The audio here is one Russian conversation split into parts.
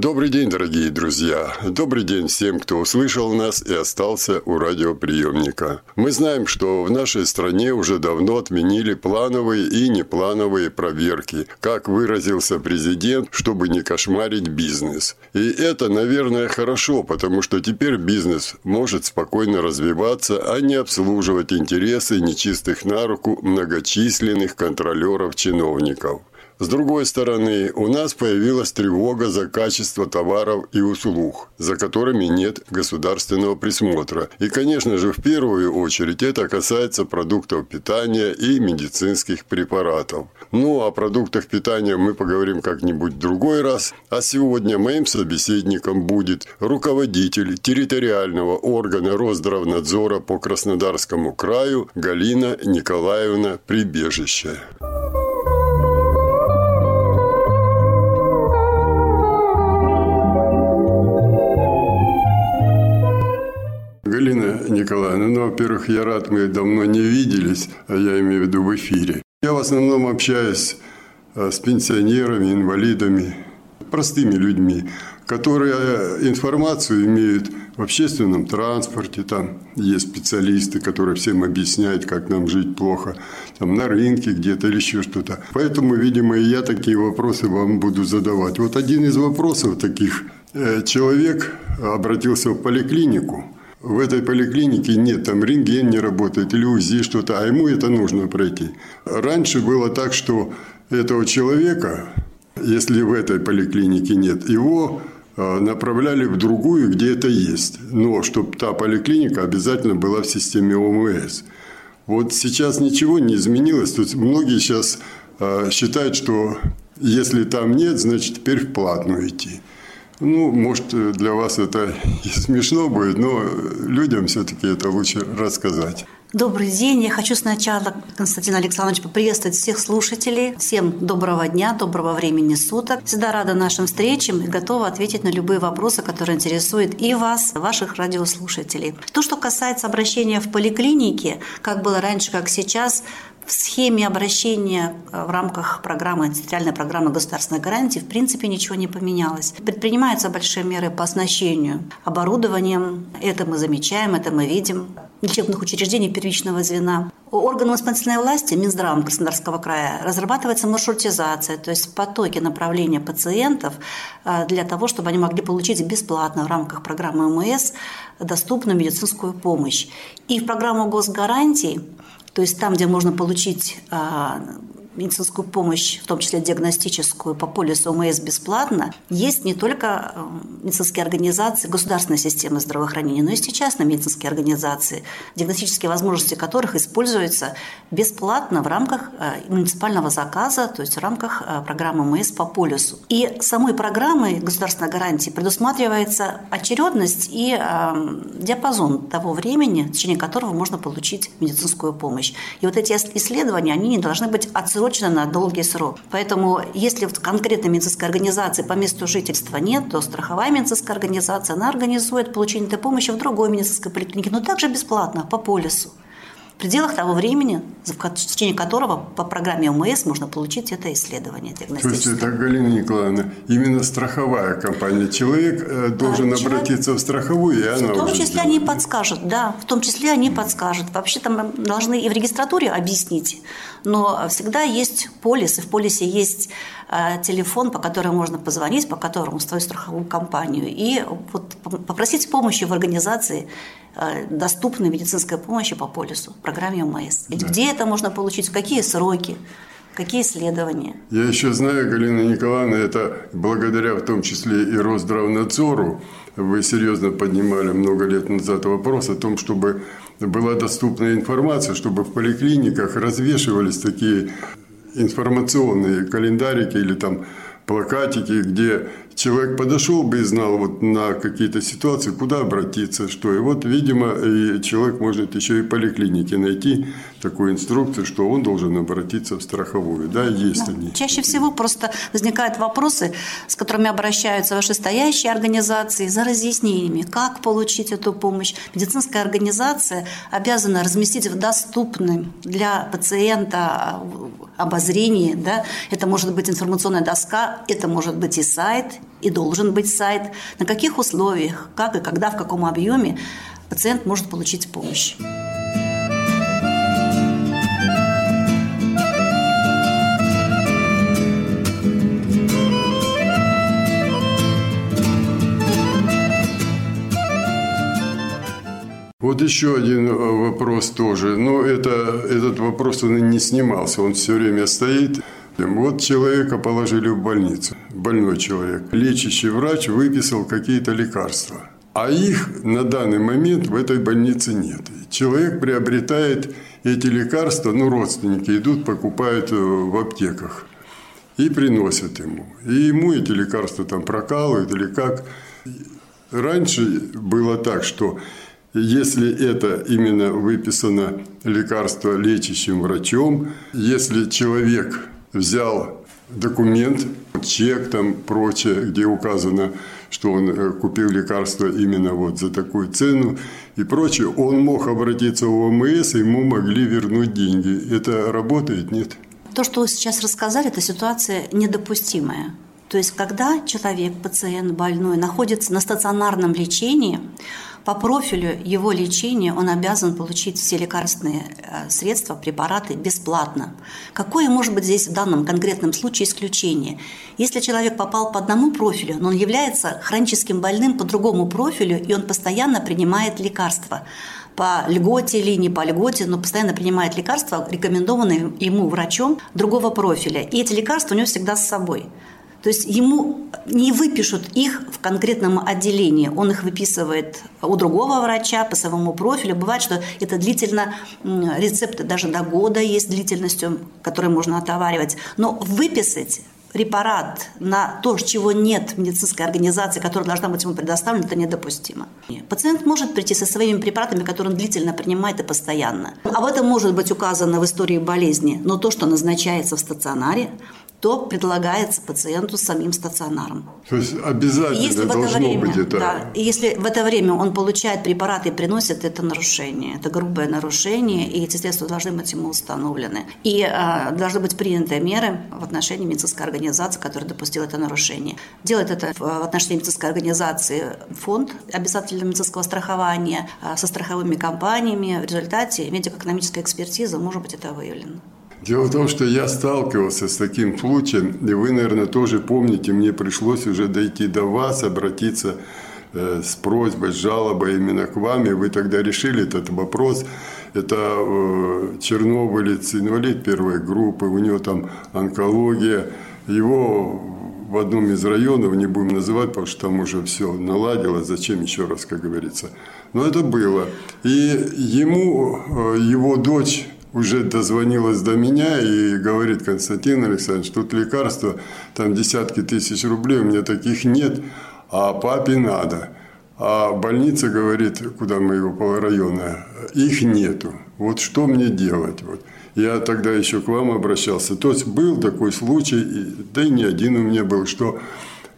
Добрый день, дорогие друзья. Добрый день всем, кто услышал нас и остался у радиоприемника. Мы знаем, что в нашей стране уже давно отменили плановые и неплановые проверки, как выразился президент, чтобы не кошмарить бизнес. И это, наверное, хорошо, потому что теперь бизнес может спокойно развиваться, а не обслуживать интересы нечистых на руку многочисленных контролеров-чиновников. С другой стороны, у нас появилась тревога за качество товаров и услуг, за которыми нет государственного присмотра. И, конечно же, в первую очередь это касается продуктов питания и медицинских препаратов. Ну, о продуктах питания мы поговорим как-нибудь в другой раз. А сегодня моим собеседником будет руководитель территориального органа Росздравнадзора по Краснодарскому краю Галина Николаевна Прибежище. Николаевна, ну, во-первых, я рад, мы давно не виделись, а я имею в виду в эфире. Я в основном общаюсь э, с пенсионерами, инвалидами, простыми людьми, которые информацию имеют в общественном транспорте, там есть специалисты, которые всем объясняют, как нам жить плохо, там на рынке где-то или еще что-то. Поэтому, видимо, и я такие вопросы вам буду задавать. Вот один из вопросов таких. Э, человек обратился в поликлинику – в этой поликлинике нет, там рентген не работает или УЗИ что-то, а ему это нужно пройти. Раньше было так, что этого человека, если в этой поликлинике нет, его а, направляли в другую, где это есть. Но чтобы та поликлиника обязательно была в системе ОМС. Вот сейчас ничего не изменилось. Тут многие сейчас а, считают, что если там нет, значит теперь в платную идти. Ну, может, для вас это смешно будет, но людям все-таки это лучше рассказать. Добрый день. Я хочу сначала, Константин Александрович, поприветствовать всех слушателей. Всем доброго дня, доброго времени суток. Всегда рада нашим встречам и готова ответить на любые вопросы, которые интересуют и вас, ваших радиослушателей. То, что касается обращения в поликлинике, как было раньше, как сейчас, в схеме обращения э, в рамках программы, специальной программы государственной гарантии, в принципе, ничего не поменялось. Предпринимаются большие меры по оснащению оборудованием. Это мы замечаем, это мы видим. Лечебных учреждений первичного звена. Органам исполнительной власти, Минздравом Краснодарского края, разрабатывается маршрутизация, то есть потоки направления пациентов э, для того, чтобы они могли получить бесплатно в рамках программы МС доступную медицинскую помощь. И в программу госгарантий то есть там, где можно получить а, медицинскую помощь, в том числе диагностическую, по полису ОМС бесплатно, есть не только э, медицинские организации государственной системы здравоохранения, но и частные медицинские организации, диагностические возможности которых используются бесплатно в рамках э, муниципального заказа, то есть в рамках э, программы ОМС по полису. И самой программой государственной гарантии предусматривается очередность и диапазон того времени, в течение которого можно получить медицинскую помощь. И вот эти исследования, они не должны быть отсрочены отсрочено на долгий срок. Поэтому если в конкретной медицинской организации по месту жительства нет, то страховая медицинская организация, она организует получение этой помощи в другой медицинской поликлинике, но также бесплатно, по полису в пределах того времени, в течение которого по программе ОМС можно получить это исследование То есть это, Галина Николаевна, именно страховая компания. Человек э, должен а, обратиться человек... в страховую, и она В том числе сделает. они подскажут, да, в том числе они подскажут. Вообще там должны и в регистратуре объяснить, но всегда есть полис, и в полисе есть э, телефон, по которому можно позвонить, по которому стоит страховую компанию, и вот попросить помощи в организации Э, доступной медицинской помощи по полису, программе ОМС. Ведь да. где это можно получить, в какие сроки, какие исследования? Я еще знаю, Галина Николаевна, это благодаря в том числе и Росздравнадзору, вы серьезно поднимали много лет назад вопрос о том, чтобы была доступная информация, чтобы в поликлиниках развешивались такие информационные календарики или там плакатики, где человек подошел бы и знал вот на какие-то ситуации, куда обратиться, что. И вот, видимо, и человек может еще и в поликлинике найти такую инструкцию, что он должен обратиться в страховую. Да, есть да. они. Чаще всего просто возникают вопросы, с которыми обращаются вышестоящие организации за разъяснениями, как получить эту помощь. Медицинская организация обязана разместить в доступном для пациента обозрении. Да? Это может быть информационная доска, это может быть и сайт, и должен быть сайт. На каких условиях, как и когда, в каком объеме пациент может получить помощь. Вот еще один э, вопрос тоже. Но это, этот вопрос он не снимался, он все время стоит. Вот человека положили в больницу, больной человек. Лечащий врач выписал какие-то лекарства. А их на данный момент в этой больнице нет. Человек приобретает эти лекарства, ну, родственники идут, покупают э, в аптеках и приносят ему. И ему эти лекарства там прокалывают или как. Раньше было так, что если это именно выписано лекарство лечащим врачом, если человек взял документ, чек там, прочее, где указано, что он э, купил лекарство именно вот за такую цену и прочее, он мог обратиться в ОМС, ему могли вернуть деньги. Это работает, нет? То, что вы сейчас рассказали, это ситуация недопустимая. То есть, когда человек, пациент больной, находится на стационарном лечении, по профилю его лечения он обязан получить все лекарственные э, средства, препараты бесплатно. Какое может быть здесь в данном конкретном случае исключение? Если человек попал по одному профилю, но он является хроническим больным по другому профилю, и он постоянно принимает лекарства по льготе или не по льготе, но постоянно принимает лекарства, рекомендованные ему врачом другого профиля. И эти лекарства у него всегда с собой. То есть ему не выпишут их в конкретном отделении. Он их выписывает у другого врача по своему профилю. Бывает, что это длительно, рецепты даже до года есть длительностью, которые можно отоваривать. Но выписать препарат на то, чего нет в медицинской организации, которая должна быть ему предоставлена, это недопустимо. Пациент может прийти со своими препаратами, которые он длительно принимает и постоянно. Об этом может быть указано в истории болезни, но то, что назначается в стационаре, то предлагается пациенту самим стационаром. То есть обязательно если должно время, быть это. Да, если в это время он получает препараты и приносит, это нарушение, это грубое нарушение, и эти средства должны быть ему установлены. И э, должны быть приняты меры в отношении медицинской организации, которая допустила это нарушение. Делает это в отношении медицинской организации фонд обязательного медицинского страхования э, со страховыми компаниями. В результате медико-экономическая экспертиза может быть это выявлено. Дело в том, что я сталкивался с таким случаем, и вы, наверное, тоже помните, мне пришлось уже дойти до вас, обратиться э, с просьбой, с жалобой именно к вам, и вы тогда решили этот вопрос. Это э, чернобылец, инвалид первой группы, у него там онкология. Его в одном из районов, не будем называть, потому что там уже все наладилось, зачем еще раз, как говорится. Но это было. И ему, э, его дочь уже дозвонилась до меня и говорит, Константин Александрович, тут лекарства, там десятки тысяч рублей, у меня таких нет, а папе надо. А больница говорит, куда мы его по района, их нету. Вот что мне делать? Вот. Я тогда еще к вам обращался. То есть был такой случай, да и не один у меня был, что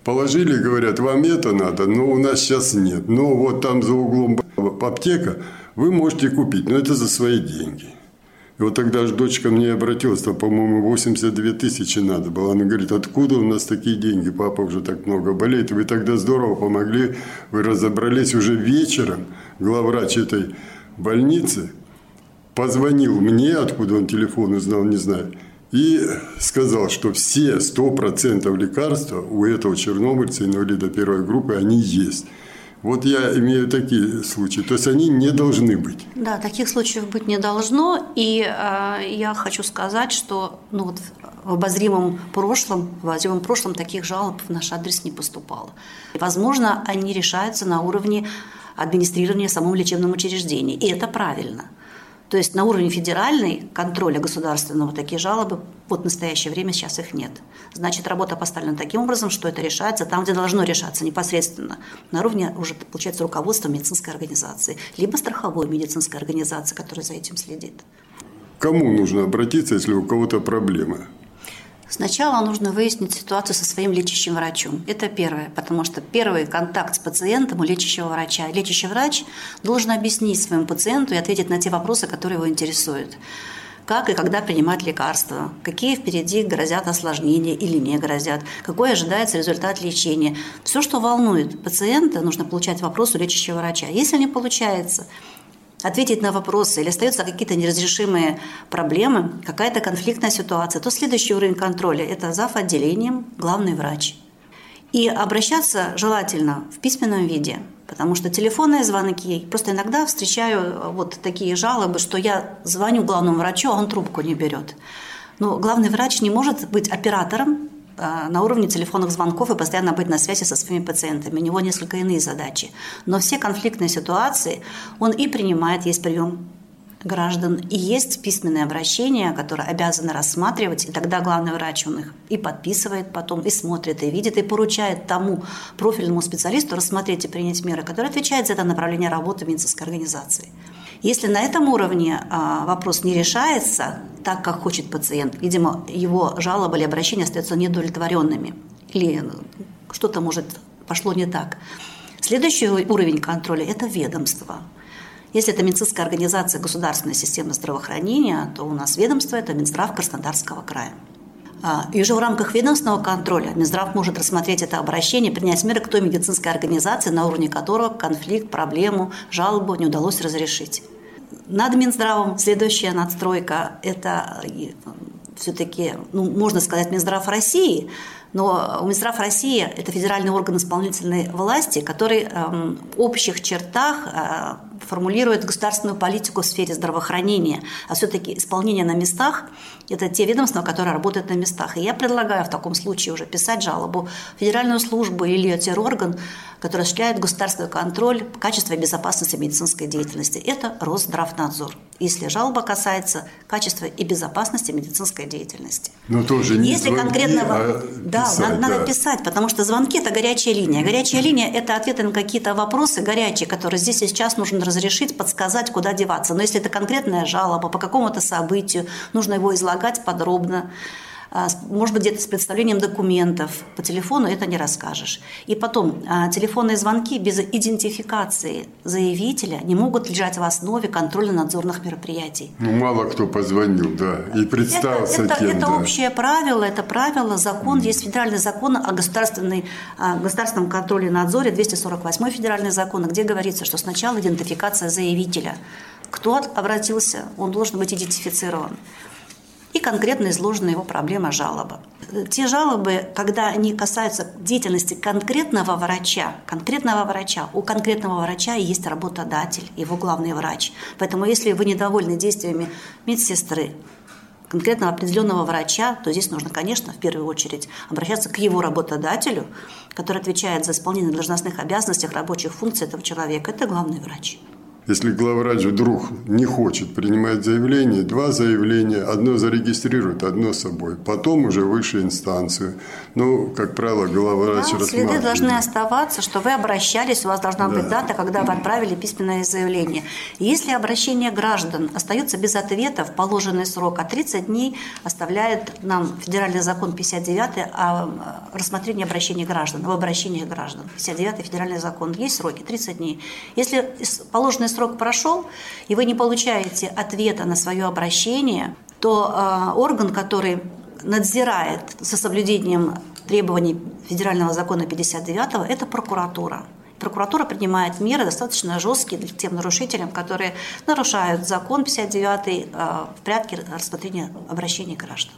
положили, говорят, вам это надо, но у нас сейчас нет. Но вот там за углом аптека, вы можете купить, но это за свои деньги. И вот тогда же дочка мне обратилась, там, по-моему, 82 тысячи надо было. Она говорит, откуда у нас такие деньги? Папа уже так много болеет. Вы тогда здорово помогли, вы разобрались уже вечером. Главврач этой больницы позвонил мне, откуда он телефон узнал, не знаю, и сказал, что все 100% лекарства у этого чернобыльца, инвалида первой группы, они есть. Вот я имею такие случаи. То есть они не должны быть. Да, таких случаев быть не должно. И э, я хочу сказать, что ну, вот в обозримом прошлом, в обозримом прошлом таких жалоб в наш адрес не поступало. Возможно, они решаются на уровне администрирования в самом лечебном учреждении. И это правильно. То есть на уровне федеральной контроля государственного такие жалобы вот в настоящее время сейчас их нет. Значит, работа поставлена таким образом, что это решается там, где должно решаться непосредственно. На уровне уже, получается, руководства медицинской организации, либо страховой медицинской организации, которая за этим следит. Кому нужно обратиться, если у кого-то проблемы? Сначала нужно выяснить ситуацию со своим лечащим врачом. Это первое, потому что первый контакт с пациентом у лечащего врача. Лечащий врач должен объяснить своему пациенту и ответить на те вопросы, которые его интересуют как и когда принимать лекарства, какие впереди грозят осложнения или не грозят, какой ожидается результат лечения. Все, что волнует пациента, нужно получать вопрос у лечащего врача. Если не получается, ответить на вопросы или остаются какие-то неразрешимые проблемы, какая-то конфликтная ситуация, то следующий уровень контроля – это зав. отделением, главный врач. И обращаться желательно в письменном виде, потому что телефонные звонки, просто иногда встречаю вот такие жалобы, что я звоню главному врачу, а он трубку не берет. Но главный врач не может быть оператором Э, на уровне телефонных звонков и постоянно быть на связи со своими пациентами. У него несколько иные задачи. Но все конфликтные ситуации он и принимает, есть прием граждан, и есть письменное обращение, которое обязаны рассматривать, и тогда главный врач он их и подписывает потом, и смотрит, и видит, и поручает тому профильному специалисту рассмотреть и принять меры, которые отвечают за это направление работы медицинской организации. Если на этом уровне а, вопрос не решается так, как хочет пациент, видимо, его жалоба или обращение остаются недовлетворенными, или что-то может пошло не так. Следующий уровень контроля – это ведомство. Если это медицинская организация государственной системы здравоохранения, то у нас ведомство – это Минздрав Краснодарского края. А, и уже в рамках ведомственного контроля Минздрав может рассмотреть это обращение, принять меры к той медицинской организации, на уровне которого конфликт, проблему, жалобу не удалось разрешить. Над Минздравом следующая надстройка – это э, все-таки, ну, можно сказать, Минздрав России, но Минздрав России – это федеральный орган исполнительной власти, который э, в общих чертах э, формулирует государственную политику в сфере здравоохранения, а все-таки исполнение на местах – это те ведомства, которые работают на местах. И я предлагаю в таком случае уже писать жалобу в федеральную службу или терорган, который осуществляет государственный контроль качества и безопасности медицинской деятельности. Это Росздравнадзор, если жалоба касается качества и безопасности медицинской деятельности. Но тоже не Если звонки, конкретно... а да, писать, надо, да. надо писать, потому что звонки – это горячая линия. Горячая линия – это ответы на какие-то вопросы горячие, которые здесь и сейчас нужно разрешить, подсказать, куда деваться. Но если это конкретная жалоба по какому-то событию, нужно его излагать подробно. А, может быть, где-то с представлением документов. По телефону это не расскажешь. И потом, а, телефонные звонки без идентификации заявителя не могут лежать в основе контрольно-надзорных мероприятий. Ну, мало кто позвонил, да, и представился это, это, кем, это да. общее правило, это правило, закон, есть федеральный закон о государственной, о государственном контроле и надзоре, 248 федеральный закон, где говорится, что сначала идентификация заявителя. Кто обратился, он должен быть идентифицирован и конкретно изложена его проблема жалоба. Те жалобы, когда они касаются деятельности конкретного врача, конкретного врача, у конкретного врача есть работодатель, его главный врач. Поэтому если вы недовольны действиями медсестры, конкретного определенного врача, то здесь нужно, конечно, в первую очередь обращаться к его работодателю, который отвечает за исполнение должностных обязанностей, рабочих функций этого человека. Это главный врач. Если главврач вдруг не хочет принимать заявление, два заявления, одно зарегистрирует, одно с собой, потом уже высшую инстанцию. Ну, как правило, главврач Да, рассматривает. следы должны оставаться, что вы обращались, у вас должна быть Да. дата, когда вы отправили письменное заявление. Если обращение граждан остается без ответа в положенный срок, а 30 дней оставляет нам федеральный закон 59 о э, рассмотрении обращений граждан, об обращениях граждан. 59 федеральный закон. Есть сроки 30 дней. Если положенный срок прошел, и вы не получаете ответа на свое обращение, то э, орган, который надзирает за соблюдением требований федерального закона 59 это прокуратура. Прокуратура принимает меры достаточно жесткие для тем нарушителям, которые нарушают закон 59 э, в порядке рассмотрения обращений граждан.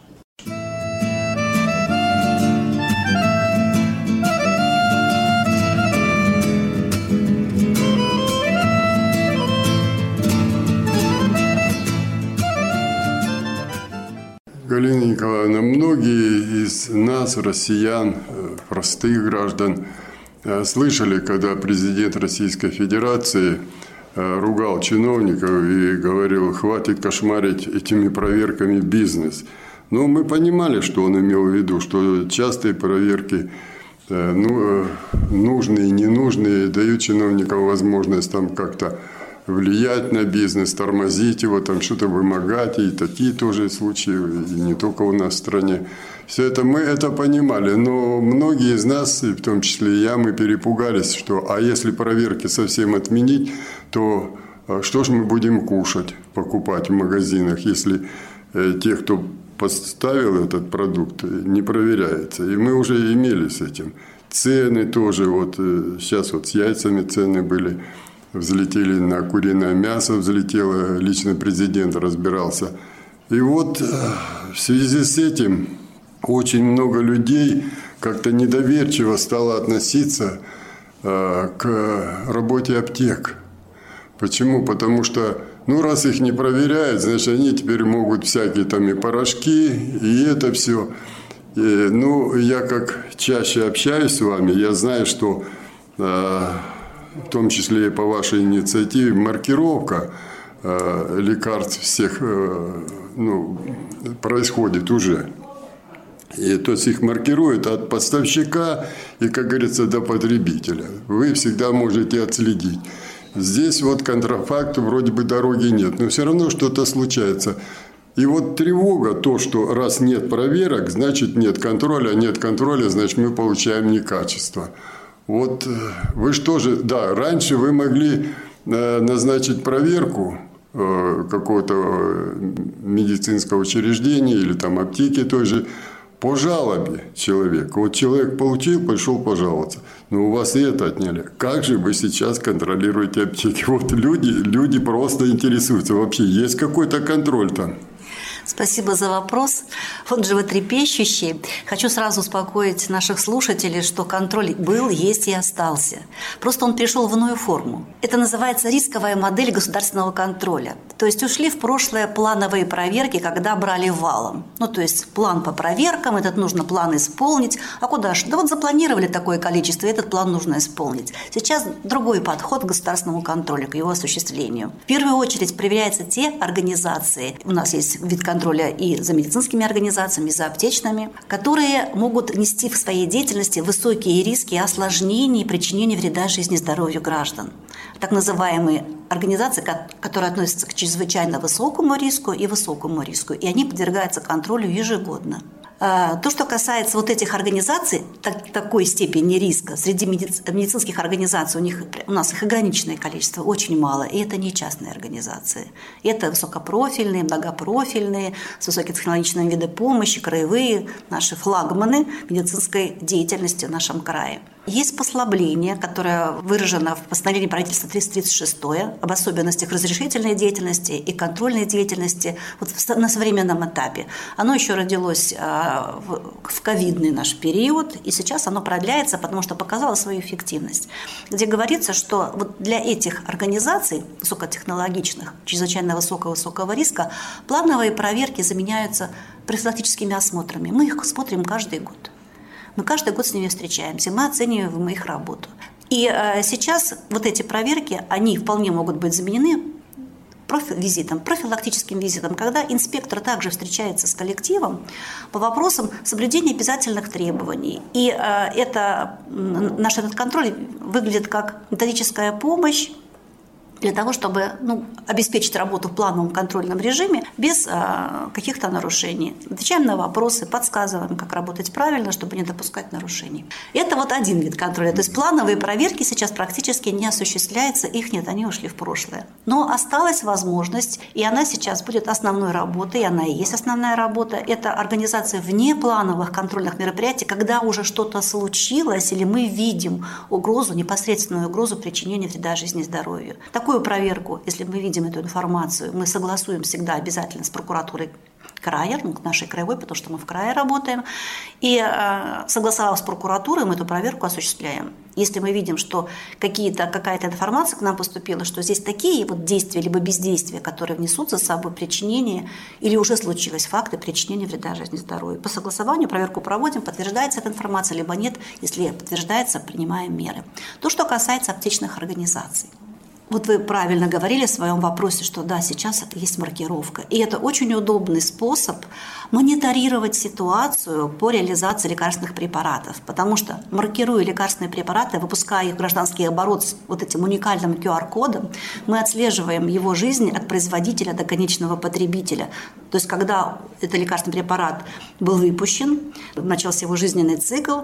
Галина Николаевна, многие из нас, россиян, э, простых граждан, э, слышали, когда президент Российской Федерации э, ругал чиновников и говорил, хватит кошмарить этими проверками бизнес. Но мы понимали, что он имел в виду, что частые проверки ну, нужные и ненужные дают чиновникам возможность там как-то влиять на бизнес, тормозить его, там что-то вымогать. И такие тоже случаи, и не только у нас в стране. Все это мы это понимали, но многие из нас, и в том числе и я, мы перепугались, что а если проверки совсем отменить, то а, что же мы будем кушать, покупать в магазинах, если э, те, кто поставил этот продукт, не проверяется. И мы уже имели с этим. Цены тоже, вот э, сейчас вот с яйцами цены были взлетели на куриное мясо, взлетело, лично президент разбирался. И вот э, в связи с этим очень много людей как-то недоверчиво стало относиться э, к работе аптек. Почему? Потому что, ну, раз их не проверяют, значит, они теперь могут всякие там и порошки, и это все. И, ну, я как чаще общаюсь с вами, я знаю, что э, в том числе и по вашей инициативе, маркировка э, лекарств всех э, ну, происходит уже. И, то есть их маркируют от поставщика и, как говорится, до потребителя. Вы всегда можете отследить. Здесь вот контрафакту вроде бы дороги нет, но все равно что-то случается. И вот тревога, то, что раз нет проверок, значит нет контроля, нет контроля, значит мы получаем некачество. Вот э, вы что же, да, раньше вы могли э, назначить проверку э, какого-то медицинского учреждения или там аптеки той же по жалобе человека. Вот человек получил, пришел пожаловаться. Но у вас и это отняли. Как же вы сейчас контролируете аптеки? Вот люди, люди просто интересуются. Вообще есть какой-то контроль там? Спасибо за вопрос. Он животрепещущий. Хочу сразу успокоить наших слушателей, что контроль был, есть и остался. Просто он пришел в иную форму. Это называется рисковая модель государственного контроля. То есть ушли в прошлое плановые проверки, когда брали валом. Ну, то есть план по проверкам, этот нужно план исполнить. А куда же? Да вот запланировали такое количество, этот план нужно исполнить. Сейчас другой подход к государственному контролю, к его осуществлению. В первую очередь проверяются те организации, у нас есть вид контроля и за медицинскими организациями, и за аптечными, которые могут нести в своей деятельности высокие риски осложнений и причинения вреда жизни и здоровью граждан. Так называемые организации, которые относятся к чрезвычайно высокому риску и высокому риску, и они подвергаются контролю ежегодно. А, то, что касается вот этих организаций, так, такой степени риска, среди медицинских организаций у, них, у нас их ограниченное количество, очень мало, и это не частные организации. Это высокопрофильные, многопрофильные, с высокотехнологичными виды помощи, краевые, наши флагманы медицинской деятельности в нашем крае. Есть послабление, которое выражено в постановлении правительства 336 об особенностях разрешительной деятельности и контрольной деятельности вот на современном этапе. Оно еще родилось а, в ковидный наш период, и сейчас оно продляется, потому что показало свою эффективность, где говорится, что вот для этих организаций высокотехнологичных, чрезвычайно высокого-высокого риска, плановые проверки заменяются профилактическими осмотрами. Мы их смотрим каждый год. Мы каждый год с ними встречаемся, мы оцениваем их работу. И э, сейчас вот эти проверки, они вполне могут быть заменены профи- визитом, профилактическим визитом, когда инспектор также встречается с коллективом по вопросам соблюдения обязательных требований. И э, это, наш этот контроль выглядит как методическая помощь для того, чтобы ну, обеспечить работу в плановом контрольном режиме без э, каких-то нарушений. Отвечаем на вопросы, подсказываем, как работать правильно, чтобы не допускать нарушений. Это вот один вид контроля. То есть плановые проверки сейчас практически не осуществляются, их нет, они ушли в прошлое. Но осталась возможность, и она сейчас будет основной работой, и она и есть основная работа, это организация внеплановых контрольных мероприятий, когда уже что-то случилось, или мы видим угрозу, непосредственную угрозу причинения вреда жизни и здоровью. Такой Такую проверку, если мы видим эту информацию, мы согласуем всегда обязательно с прокуратурой края, ну, нашей краевой, потому что мы в крае работаем. И э, согласовав с прокуратурой, мы эту проверку осуществляем. Если мы видим, что какие-то, какая-то информация к нам поступила, что здесь такие вот действия либо бездействия, которые внесут за собой причинение или уже случилось факты причинения вреда жизни и здоровью. По согласованию проверку проводим, подтверждается эта информация, либо нет. Если подтверждается, принимаем меры. То, что касается аптечных организаций. Вот вы правильно говорили в своем вопросе, что да, сейчас есть маркировка. И это очень удобный способ мониторировать ситуацию по реализации лекарственных препаратов. Потому что маркируя лекарственные препараты, выпуская их в гражданский оборот с вот этим уникальным QR-кодом, мы отслеживаем его жизнь от производителя до конечного потребителя. То есть когда этот лекарственный препарат был выпущен, начался его жизненный цикл,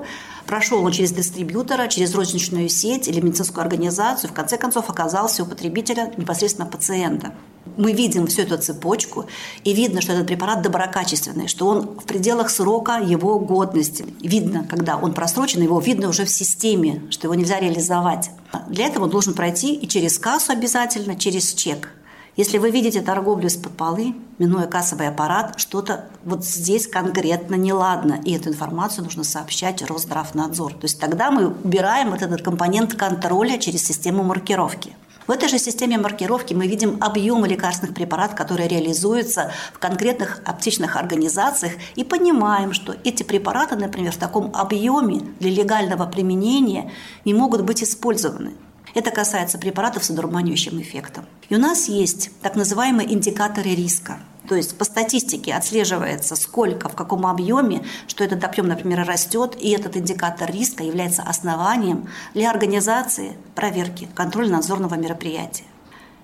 прошел он через дистрибьютора, через розничную сеть или медицинскую организацию, в конце концов оказался у потребителя непосредственно пациента. Мы видим всю эту цепочку, и видно, что этот препарат доброкачественный, что он в пределах срока его годности. Видно, когда он просрочен, его видно уже в системе, что его нельзя реализовать. Для этого он должен пройти и через кассу обязательно, через чек. Если вы видите торговлю из-под полы, минуя кассовый аппарат, что-то вот здесь конкретно неладно, и эту информацию нужно сообщать Росздравнадзор. То есть тогда мы убираем вот этот компонент контроля через систему маркировки. В этой же системе маркировки мы видим объемы лекарственных препаратов, которые реализуются в конкретных аптечных организациях, и понимаем, что эти препараты, например, в таком объеме для легального применения не могут быть использованы. Это касается препаратов с одурманивающим эффектом. И у нас есть так называемые индикаторы риска. То есть по статистике отслеживается, сколько, в каком объеме, что этот объем, например, растет, и этот индикатор риска является основанием для организации проверки контрольно-надзорного мероприятия.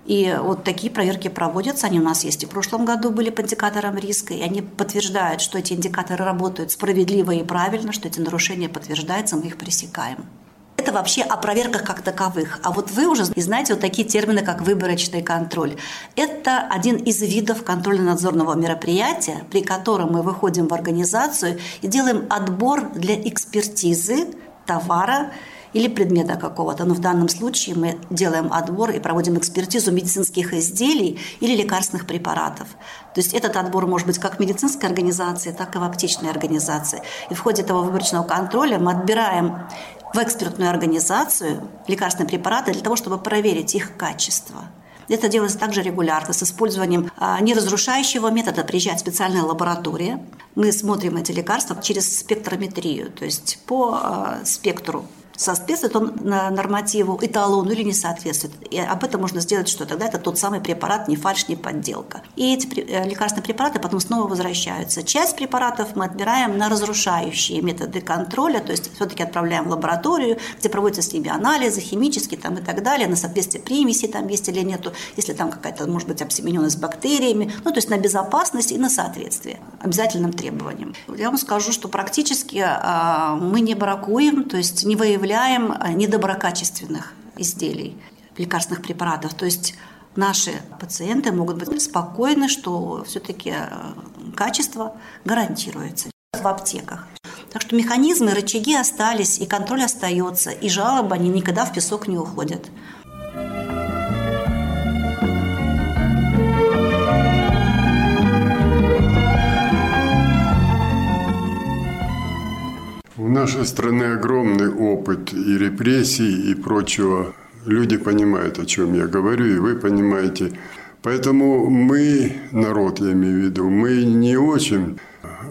И вот такие проверки проводятся, они у нас есть и в прошлом году были по индикаторам риска, и они подтверждают, что эти индикаторы работают справедливо и правильно, что эти нарушения подтверждаются, мы их пресекаем это вообще о проверках как таковых. А вот вы уже знаете вот такие термины, как выборочный контроль. Это один из видов контрольно-надзорного мероприятия, при котором мы выходим в организацию и делаем отбор для экспертизы товара или предмета какого-то. Но в данном случае мы делаем отбор и проводим экспертизу медицинских изделий или лекарственных препаратов. То есть этот отбор может быть как в медицинской организации, так и в аптечной организации. И в ходе этого выборочного контроля мы отбираем в экспертную организацию лекарственные препараты для того, чтобы проверить их качество. Это делается также регулярно с использованием а, неразрушающего метода. Приезжает специальная лаборатория. Мы смотрим эти лекарства через спектрометрию, то есть по а, спектру соответствует он нормативу, эталону или не соответствует. И об этом можно сделать что? Тогда это тот самый препарат, не фальш, не подделка. И эти э, лекарственные препараты потом снова возвращаются. Часть препаратов мы отбираем на разрушающие методы контроля, то есть все-таки отправляем в лабораторию, где проводятся с ними анализы, химические там, и так далее, на соответствие примеси там есть или нету, если там какая-то, может быть, обсемененность бактериями, ну, то есть на безопасность и на соответствие обязательным требованиям. Я вам скажу, что практически а, мы не бракуем, то есть не выявляем выявляем э, недоброкачественных изделий, лекарственных препаратов. То есть наши пациенты могут быть спокойны, что все-таки э, качество гарантируется в аптеках. Так что механизмы, рычаги остались, и контроль остается, и жалобы, они никогда в песок не уходят. У нашей страны огромный опыт и репрессий, и прочего. Люди понимают, о чем я говорю, и вы понимаете. Поэтому мы, народ я имею в виду, мы не очень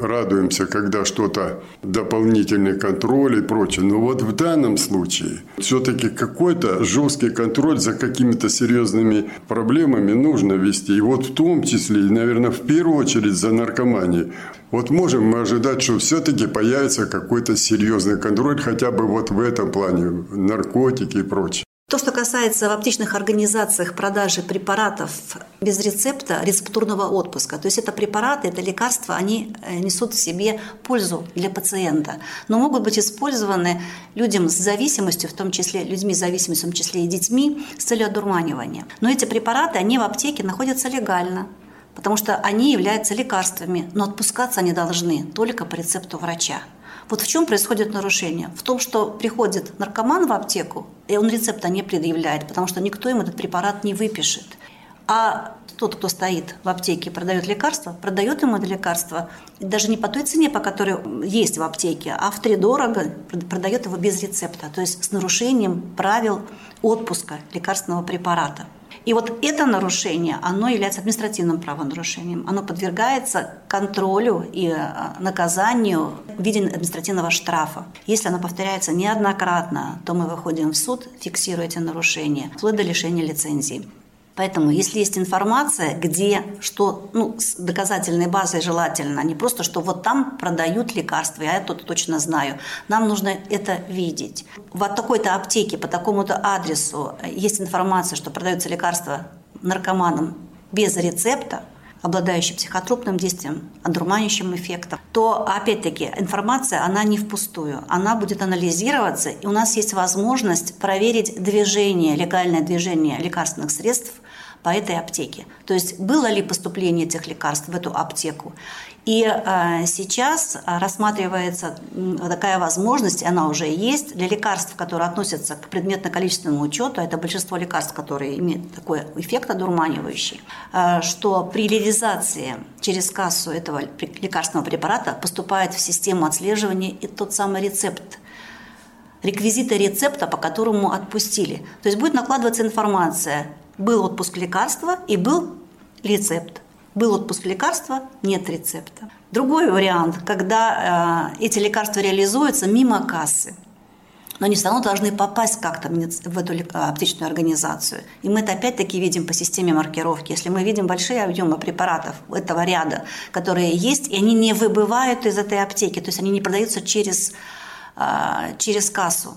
радуемся, когда что-то дополнительный контроль и прочее. Но вот в данном случае все-таки какой-то жесткий контроль за какими-то серьезными проблемами нужно вести. И вот в том числе, наверное, в первую очередь за наркоманией. Вот можем мы ожидать, что все-таки появится какой-то серьезный контроль хотя бы вот в этом плане, наркотики и прочее. То, что касается в аптечных организациях продажи препаратов без рецепта, рецептурного отпуска, то есть это препараты, это лекарства, они э, несут в себе пользу для пациента, но могут быть использованы людям с зависимостью, в том числе людьми с зависимостью, в том числе и детьми, с целью одурманивания. Но эти препараты, они в аптеке находятся легально, потому что они являются лекарствами, но отпускаться они должны только по рецепту врача. Вот в чем происходит нарушение? В том, что приходит наркоман в аптеку, и он рецепта не предъявляет, потому что никто ему этот препарат не выпишет. А тот, кто стоит в аптеке и продает лекарство, продает ему это лекарство даже не по той цене, по которой есть в аптеке, а в три дорого продает его без рецепта, то есть с нарушением правил отпуска лекарственного препарата. И вот это нарушение, оно является административным правонарушением. Оно подвергается контролю и э, наказанию в виде административного штрафа. Если оно повторяется неоднократно, то мы выходим в суд, фиксируя эти нарушения, вплоть до лишения лицензии. Поэтому, если есть информация, где что, ну, с доказательной базой желательно, не просто, что вот там продают лекарства, я это точно знаю. Нам нужно это видеть. В такой-то аптеке по такому-то адресу есть информация, что продаются лекарства наркоманам без рецепта, обладающий психотропным действием, одурманящим эффектом, то, опять-таки, информация, она не впустую. Она будет анализироваться, и у нас есть возможность проверить движение, легальное движение лекарственных средств по этой аптеке. То есть было ли поступление этих лекарств в эту аптеку. И э, сейчас рассматривается такая возможность, она уже есть, для лекарств, которые относятся к предметно-количественному учету, это большинство лекарств, которые имеют такой эффект одурманивающий, э, что при реализации через кассу этого лекарственного препарата поступает в систему отслеживания и тот самый рецепт, реквизиты рецепта, по которому отпустили. То есть будет накладываться информация, был отпуск лекарства и был рецепт. Был отпуск лекарства, нет рецепта. Другой вариант, когда э, эти лекарства реализуются мимо кассы. Но они все равно должны попасть как-то в эту аптечную организацию. И мы это опять-таки видим по системе маркировки. Если мы видим большие объемы препаратов этого ряда, которые есть, и они не выбывают из этой аптеки, то есть они не продаются через, э, через кассу,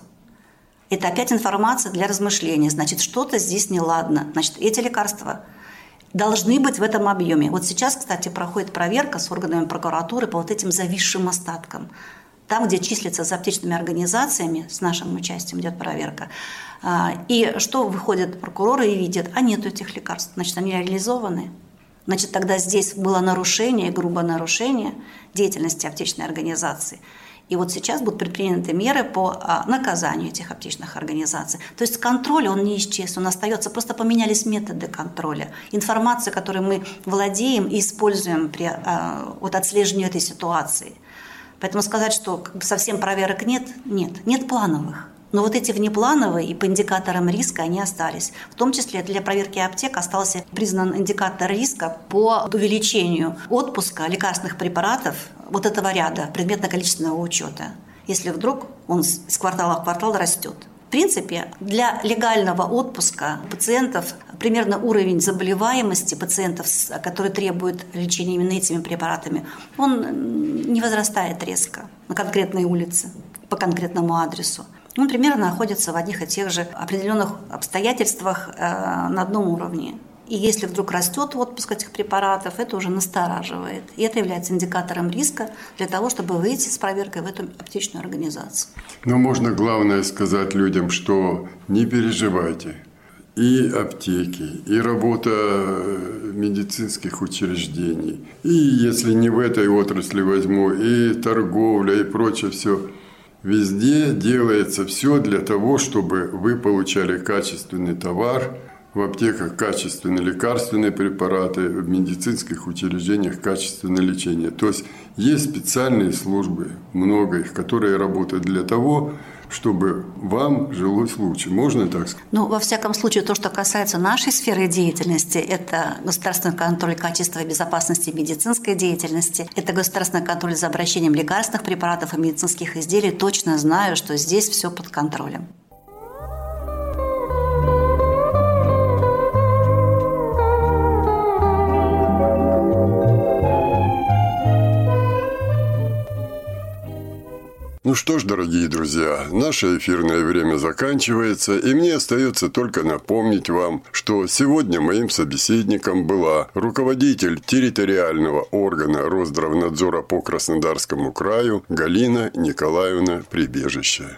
это опять информация для размышления. Значит, что-то здесь неладно. Значит, эти лекарства должны быть в этом объеме. Вот сейчас, кстати, проходит проверка с органами прокуратуры по вот этим зависшим остаткам. Там, где числятся за аптечными организациями, с нашим участием идет проверка. А, и что выходят прокуроры и видят? А нет этих лекарств. Значит, они реализованы. Значит, тогда здесь было нарушение, грубое нарушение деятельности аптечной организации – и вот сейчас будут предприняты меры по а, наказанию этих аптечных организаций. То есть контроль, он не исчез, он остается, просто поменялись методы контроля. Информация, которой мы владеем и используем при а, вот, отслеживании этой ситуации. Поэтому сказать, что совсем проверок нет, нет, нет плановых. Но вот эти внеплановые и по индикаторам риска они остались. В том числе для проверки аптек остался признан индикатор риска по увеличению отпуска лекарственных препаратов вот этого ряда предметно-количественного учета, если вдруг он с квартала в квартал растет. В принципе, для легального отпуска пациентов примерно уровень заболеваемости пациентов, которые требуют лечения именно этими препаратами, он не возрастает резко на конкретной улице, по конкретному адресу он примерно находится в одних и тех же определенных обстоятельствах э, на одном уровне. И если вдруг растет отпуск этих препаратов, это уже настораживает. И это является индикатором риска для того, чтобы выйти с проверкой в эту аптечную организацию. Но можно главное сказать людям, что не переживайте. И аптеки, и работа э, медицинских учреждений, и если не в этой отрасли возьму, и торговля, и прочее все – Везде делается все для того, чтобы вы получали качественный товар, в аптеках качественные лекарственные препараты, в медицинских учреждениях качественное лечение. То есть есть специальные службы, много их, которые работают для того, чтобы вам жилось лучше. Можно так сказать? Ну, во всяком случае, то, что касается нашей сферы деятельности, это государственный контроль качества и безопасности медицинской деятельности, это государственный контроль за обращением лекарственных препаратов и медицинских изделий. Точно знаю, что здесь все под контролем. Ну что ж, дорогие друзья, наше эфирное время заканчивается, и мне остается только напомнить вам, что сегодня моим собеседником была руководитель территориального органа Росздравнадзора по Краснодарскому краю Галина Николаевна Прибежище.